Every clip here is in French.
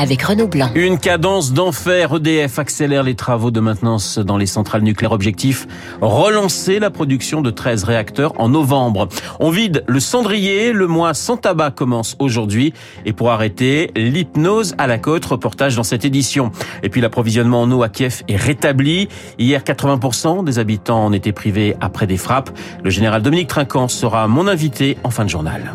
avec Renaud Blanc. Une cadence d'enfer. EDF accélère les travaux de maintenance dans les centrales nucléaires. Objectif, relancer la production de 13 réacteurs en novembre. On vide le cendrier. Le mois sans tabac commence aujourd'hui. Et pour arrêter, l'hypnose à la côte. Reportage dans cette édition. Et puis l'approvisionnement en eau à Kiev est rétabli. Hier, 80% des habitants en étaient privés après des frappes. Le général Dominique Trinquant sera mon invité en fin de journal.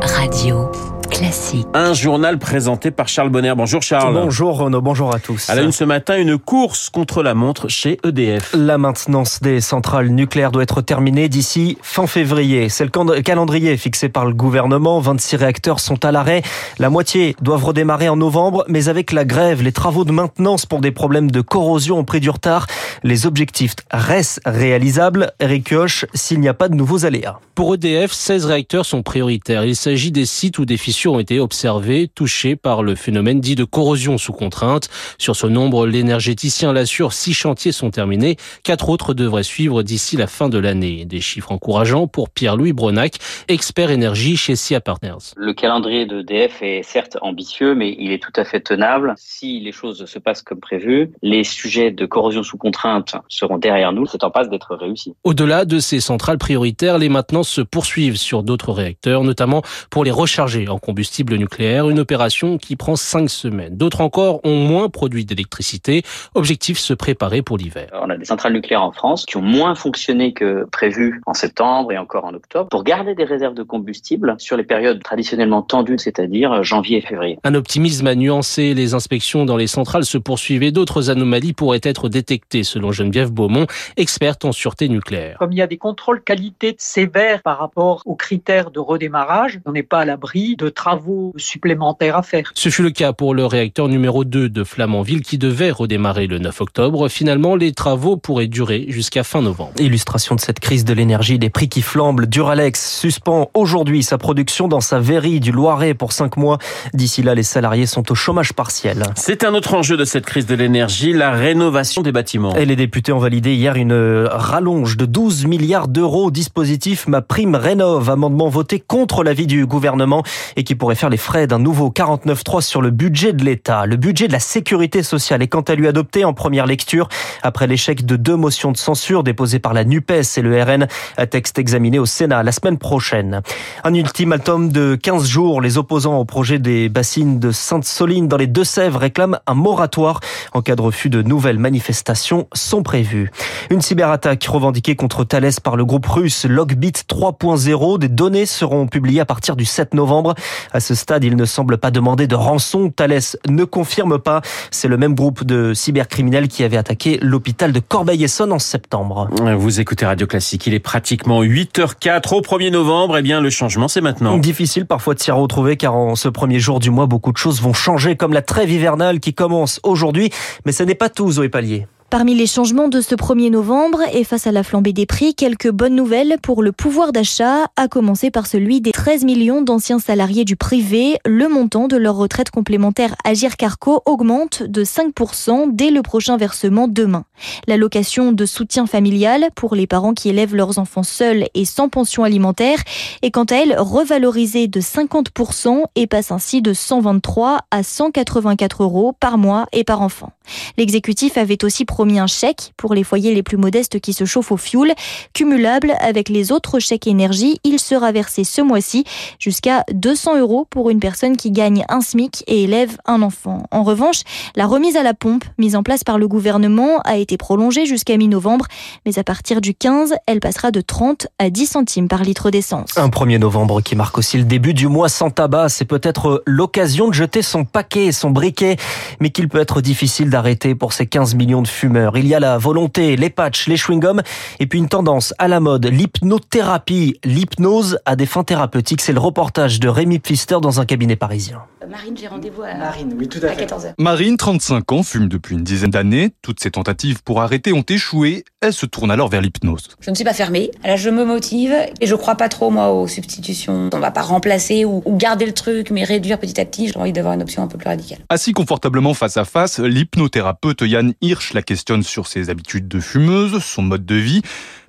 Radio Classique. Un journal présenté par Charles Bonner. Bonjour Charles. Bonjour Renaud, bonjour à tous. À la une ce matin, une course contre la montre chez EDF. La maintenance des centrales nucléaires doit être terminée d'ici fin février. C'est le calendrier fixé par le gouvernement. 26 réacteurs sont à l'arrêt. La moitié doivent redémarrer en novembre, mais avec la grève, les travaux de maintenance pour des problèmes de corrosion ont pris du retard. Les objectifs restent réalisables. Eric Kioch, s'il n'y a pas de nouveaux aléas. Pour EDF, 16 réacteurs sont prioritaires. Il s'agit des sites où des fissures ont été observées, touchées par le phénomène dit de corrosion sous contrainte. Sur ce nombre, l'énergéticien l'assure, six chantiers sont terminés. Quatre autres devraient suivre d'ici la fin de l'année. Des chiffres encourageants pour Pierre-Louis Bronac, expert énergie chez SIA Partners. Le calendrier d'EDF est certes ambitieux, mais il est tout à fait tenable. Si les choses se passent comme prévu, les sujets de corrosion sous contrainte seront derrière nous. C'est en passe d'être réussi. Au-delà de ces centrales prioritaires, les maintenances se poursuivent sur d'autres réacteurs, notamment pour les recharger en combustible nucléaire, une opération qui prend cinq semaines. D'autres encore ont moins produit d'électricité. Objectif, se préparer pour l'hiver. On a des centrales nucléaires en France qui ont moins fonctionné que prévu en septembre et encore en octobre pour garder des réserves de combustible sur les périodes traditionnellement tendues, c'est-à-dire janvier et février. Un optimisme à nuancer. Les inspections dans les centrales se poursuivent et d'autres anomalies pourraient être détectées, selon Geneviève Beaumont, experte en sûreté nucléaire. Comme il y a des contrôles qualité sévères par rapport aux critères de redémarrage, on n'est pas à l'abri de travaux supplémentaires à faire. Ce fut le cas pour le réacteur numéro 2 de Flamanville qui devait redémarrer le 9 octobre. Finalement, les travaux pourraient durer jusqu'à fin novembre. Illustration de cette crise de l'énergie, des prix qui flambent. Duralex suspend aujourd'hui sa production dans sa verrie du Loiret pour 5 mois. D'ici là, les salariés sont au chômage partiel. C'est un autre enjeu de cette crise de l'énergie, la rénovation des bâtiments. Et les députés ont validé hier une rallonge de 12 milliards d'euros au dispositif Ma Prime Rénov, amendement voté contre l'avis du gouvernement et qui pourrait faire les frais d'un nouveau 49.3 sur le budget de l'État. Le budget de la sécurité sociale est quant à lui adopté en première lecture après l'échec de deux motions de censure déposées par la NUPES et le RN, un texte examiné au Sénat la semaine prochaine. Un ultimatum de 15 jours, les opposants au projet des bassines de Sainte-Soline dans les Deux-Sèvres réclament un moratoire en cas de refus de nouvelles manifestations sont prévues. Une cyberattaque revendiquée contre Thales par le groupe russe Logbit 3.0. Des données seront publiées à partir du 7 novembre. À ce stade, il ne semble pas demander de rançon. Thales ne confirme pas. C'est le même groupe de cybercriminels qui avait attaqué l'hôpital de Corbeil-Essonne en septembre. Vous écoutez Radio Classique. Il est pratiquement 8h04 au 1er novembre. Eh bien, le changement, c'est maintenant. Difficile parfois de s'y retrouver car en ce premier jour du mois, beaucoup de choses vont changer comme la trêve hivernale qui commence aujourd'hui. Mais ce n'est pas tout, Zoé Pallier. Parmi les changements de ce 1er novembre et face à la flambée des prix, quelques bonnes nouvelles pour le pouvoir d'achat, à commencer par celui des 13 millions d'anciens salariés du privé. Le montant de leur retraite complémentaire Agir Carco augmente de 5% dès le prochain versement demain. L'allocation de soutien familial pour les parents qui élèvent leurs enfants seuls et sans pension alimentaire est quant à elle revalorisée de 50% et passe ainsi de 123 à 184 euros par mois et par enfant. L'exécutif avait aussi un chèque pour les foyers les plus modestes qui se chauffent au fioul. Cumulable avec les autres chèques énergie, il sera versé ce mois-ci jusqu'à 200 euros pour une personne qui gagne un SMIC et élève un enfant. En revanche, la remise à la pompe mise en place par le gouvernement a été prolongée jusqu'à mi-novembre, mais à partir du 15, elle passera de 30 à 10 centimes par litre d'essence. Un 1er novembre qui marque aussi le début du mois sans tabac, c'est peut-être l'occasion de jeter son paquet, son briquet, mais qu'il peut être difficile d'arrêter pour ces 15 millions de fumeurs fumeurs. Il y a la volonté, les patchs, les chewing-gums et puis une tendance à la mode, l'hypnothérapie, l'hypnose à des fins thérapeutiques. C'est le reportage de Rémi Pfister dans un cabinet parisien. Marine, j'ai rendez-vous à, Marine, oui, tout à, fait. 14h. Marine, 35 ans, fume depuis une dizaine d'années. Toutes ses tentatives pour arrêter ont échoué. Elle se tourne alors vers l'hypnose. Je ne suis pas fermée. Là, je me motive et je crois pas trop, moi, aux substitutions. On va pas remplacer ou, ou garder le truc, mais réduire petit à petit. J'ai envie d'avoir une option un peu plus radicale. Assis confortablement face à face, l'hypnothérapeute Yann Hirsch la questionne sur ses habitudes de fumeuse, son mode de vie.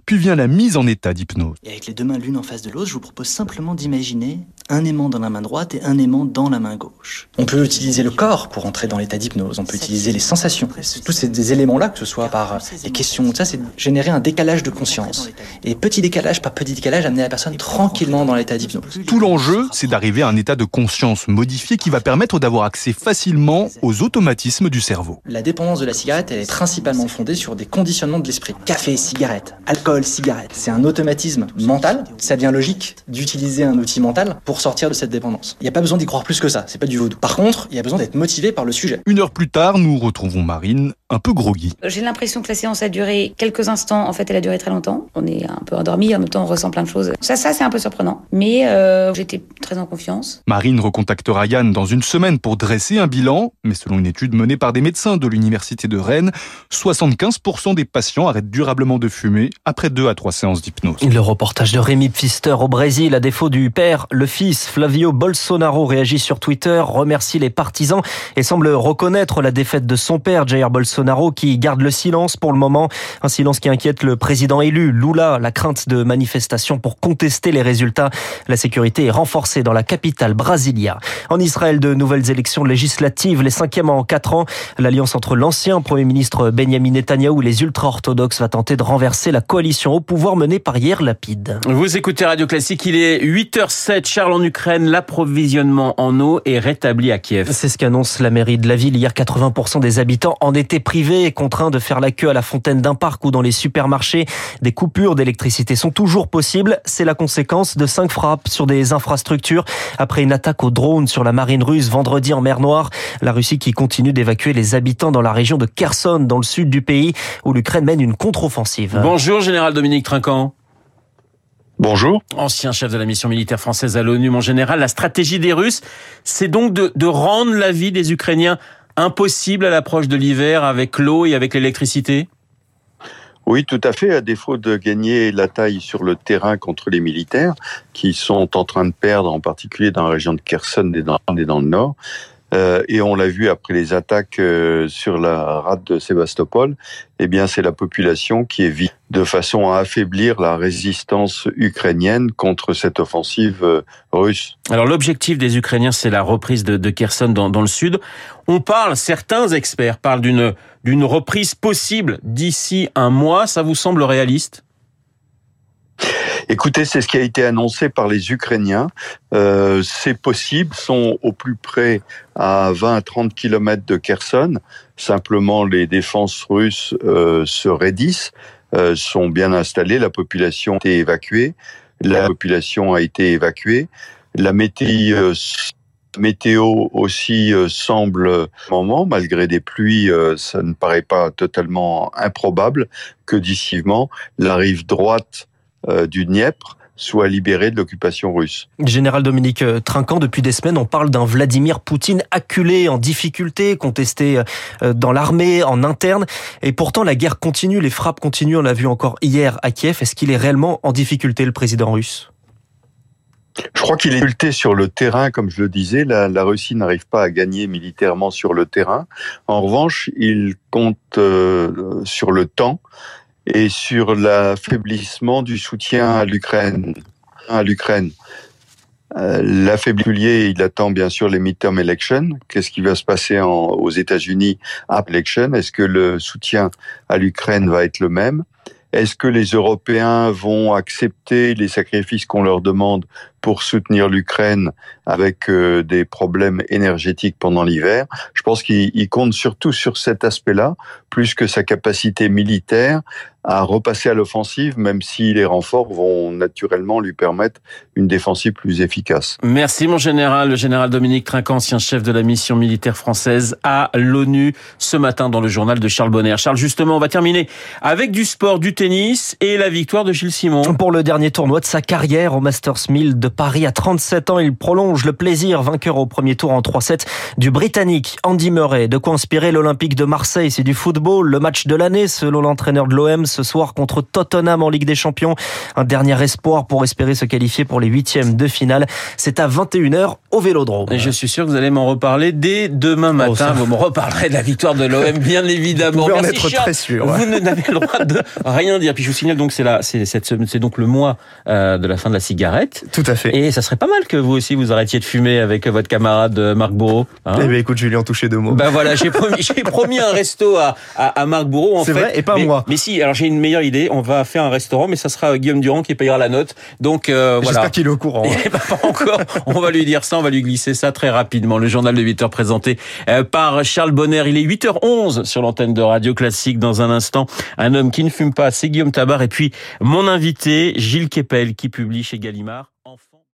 Puis vient la mise en état d'hypnose. Et avec les deux mains l'une en face de l'autre, je vous propose simplement d'imaginer un aimant dans la main droite et un aimant dans la main gauche. On peut utiliser le corps pour entrer dans l'état d'hypnose, on peut utiliser les sensations. Tous ces éléments-là, que ce soit par les questions, ça c'est générer un décalage de conscience. Et petit décalage par petit décalage, amener la personne tranquillement dans l'état d'hypnose. Tout l'enjeu, c'est d'arriver à un état de conscience modifié qui va permettre d'avoir accès facilement aux automatismes du cerveau. La dépendance de la cigarette, elle est principalement fondée sur des conditionnements de l'esprit. Café, cigarette, alcool, cigarette. C'est un automatisme mental. Ça devient logique d'utiliser un outil mental pour sortir de cette dépendance. Il n'y a pas besoin d'y croire plus que ça, c'est pas du vaudou. Par contre, il y a besoin d'être motivé par le sujet. Une heure plus tard, nous retrouvons Marine, un peu groggy. J'ai l'impression que la séance a duré quelques instants. En fait, elle a duré très longtemps. On est un peu endormi, en même temps, on ressent plein de choses. Ça, ça, c'est un peu surprenant. Mais euh, j'étais très en confiance. Marine recontactera Yann dans une semaine pour dresser un bilan, mais selon une étude menée par des médecins de l'université de Rennes, 75% des patients arrêtent durablement de fumer après deux à trois séances d'hypnose. Le reportage de Rémi Pfister au Brésil, à défaut du père, le fils Flavio Bolsonaro réagit sur Twitter, remercie les partisans et semble reconnaître la défaite de son père, Jair Bolsonaro, qui garde le silence pour le moment. Un silence qui inquiète le président élu, Lula, la crainte de manifestations pour contester les résultats. La sécurité est renforcée dans la capitale, Brasilia. En Israël, de nouvelles élections législatives, les cinquièmes en quatre ans. L'alliance entre l'ancien Premier ministre Benjamin Netanyahou et les ultra-orthodoxes va tenter de renverser la coalition au pouvoir menée par hier Lapide. Vous écoutez Radio Classique, il est 8h07, Charles en Ukraine, l'approvisionnement en eau est rétabli à Kiev. C'est ce qu'annonce la mairie de la ville. Hier, 80% des habitants en étaient privés et contraints de faire la queue à la fontaine d'un parc ou dans les supermarchés. Des coupures d'électricité sont toujours possibles. C'est la conséquence de cinq frappes sur des infrastructures après une attaque au drone sur la marine russe vendredi en mer Noire. La Russie qui continue d'évacuer les habitants dans la région de Kherson, dans le sud du pays, où l'Ukraine mène une contre-offensive. Bonjour, général Dominique Trinquant. Bonjour. Ancien chef de la mission militaire française à l'ONU, mon général, la stratégie des Russes, c'est donc de, de rendre la vie des Ukrainiens impossible à l'approche de l'hiver avec l'eau et avec l'électricité? Oui, tout à fait. À défaut de gagner la taille sur le terrain contre les militaires, qui sont en train de perdre, en particulier dans la région de Kherson et dans, et dans le nord, euh, et on l'a vu après les attaques euh, sur la rade de Sébastopol, eh bien c'est la population qui évite de façon à affaiblir la résistance ukrainienne contre cette offensive euh, russe. Alors l'objectif des Ukrainiens, c'est la reprise de, Kherson dans, dans, le sud. On parle, certains experts parlent d'une d'une reprise possible d'ici un mois. Ça vous semble réaliste? Écoutez, c'est ce qui a été annoncé par les Ukrainiens. Euh, c'est possible, sont au plus près à 20 à 30 kilomètres de Kherson. Simplement, les défenses russes euh, se raidissent, euh, sont bien installées, la population a été évacuée. La population a été évacuée. La météo, aussi semble, moment, malgré des pluies, ça ne paraît pas totalement improbable que d'ici la rive droite du Dniepr soit libérée de l'occupation russe. Général Dominique Trinquant, depuis des semaines, on parle d'un Vladimir Poutine acculé, en difficulté, contesté dans l'armée, en interne. Et pourtant, la guerre continue, les frappes continuent. On l'a vu encore hier à Kiev. Est-ce qu'il est réellement en difficulté, le président russe? Je crois qu'il est difficulté sur le terrain, comme je le disais. La, la Russie n'arrive pas à gagner militairement sur le terrain. En revanche, il compte euh, sur le temps et sur l'affaiblissement du soutien à l'Ukraine. À l'Ukraine. Euh, L'affaiblissement, il attend bien sûr les midterm elections. Qu'est-ce qui va se passer aux États-Unis après l'élection? Est-ce que le soutien à l'Ukraine va être le même? Est-ce que les Européens vont accepter les sacrifices qu'on leur demande pour soutenir l'Ukraine avec euh, des problèmes énergétiques pendant l'hiver. Je pense qu'il compte surtout sur cet aspect-là, plus que sa capacité militaire à repasser à l'offensive, même si les renforts vont naturellement lui permettre une défensive plus efficace. Merci mon général, le général Dominique Trinquant, ancien chef de la mission militaire française à l'ONU, ce matin dans le journal de Charles Bonner. Charles, justement, on va terminer avec du sport, du tennis et la victoire de Gilles Simon. Pour le dernier tournoi de sa carrière au Masters 1000 de Paris à 37 ans, il prolonge le plaisir, vainqueur au premier tour en 3-7 du Britannique Andy Murray. De quoi inspirer l'Olympique de Marseille, c'est du football, le match de l'année selon l'entraîneur de l'OM ce soir contre Tottenham en Ligue des Champions. Un dernier espoir pour espérer se qualifier pour les huitièmes de finale. C'est à 21h au Vélodrome. Et je suis sûr que vous allez m'en reparler dès demain oh, matin. vous me reparlerez de la victoire de l'OM, bien évidemment. Vous en être très sûr. Vous n'avez le droit de rien dire. Puis je vous signale donc c'est là, c'est c'est donc le mois euh, de la fin de la cigarette. Tout à fait. Et ça serait pas mal que vous aussi vous arrêtiez de fumer avec votre camarade euh, Marc Bourreau. Hein eh bien, écoute, Julien, touché deux mots. Ben voilà, j'ai promis, promis un resto à, à, Marc Bourreau. C'est vrai, et pas mais, moi. Mais si, alors j'ai une meilleure idée. On va faire un restaurant, mais ça sera Guillaume Durand qui payera la note. Donc euh, voilà. J'espère qu'il est au courant. Hein. Eh ben, pas encore. on va lui dire ça, on va lui glisser ça très rapidement. Le journal de 8 heures présenté euh, par Charles Bonner. Il est 8h11 sur l'antenne de Radio Classique. Dans un instant, un homme qui ne fume pas, c'est Guillaume Tabar. Et puis mon invité, Gilles Kepel, qui publie chez Gallimard.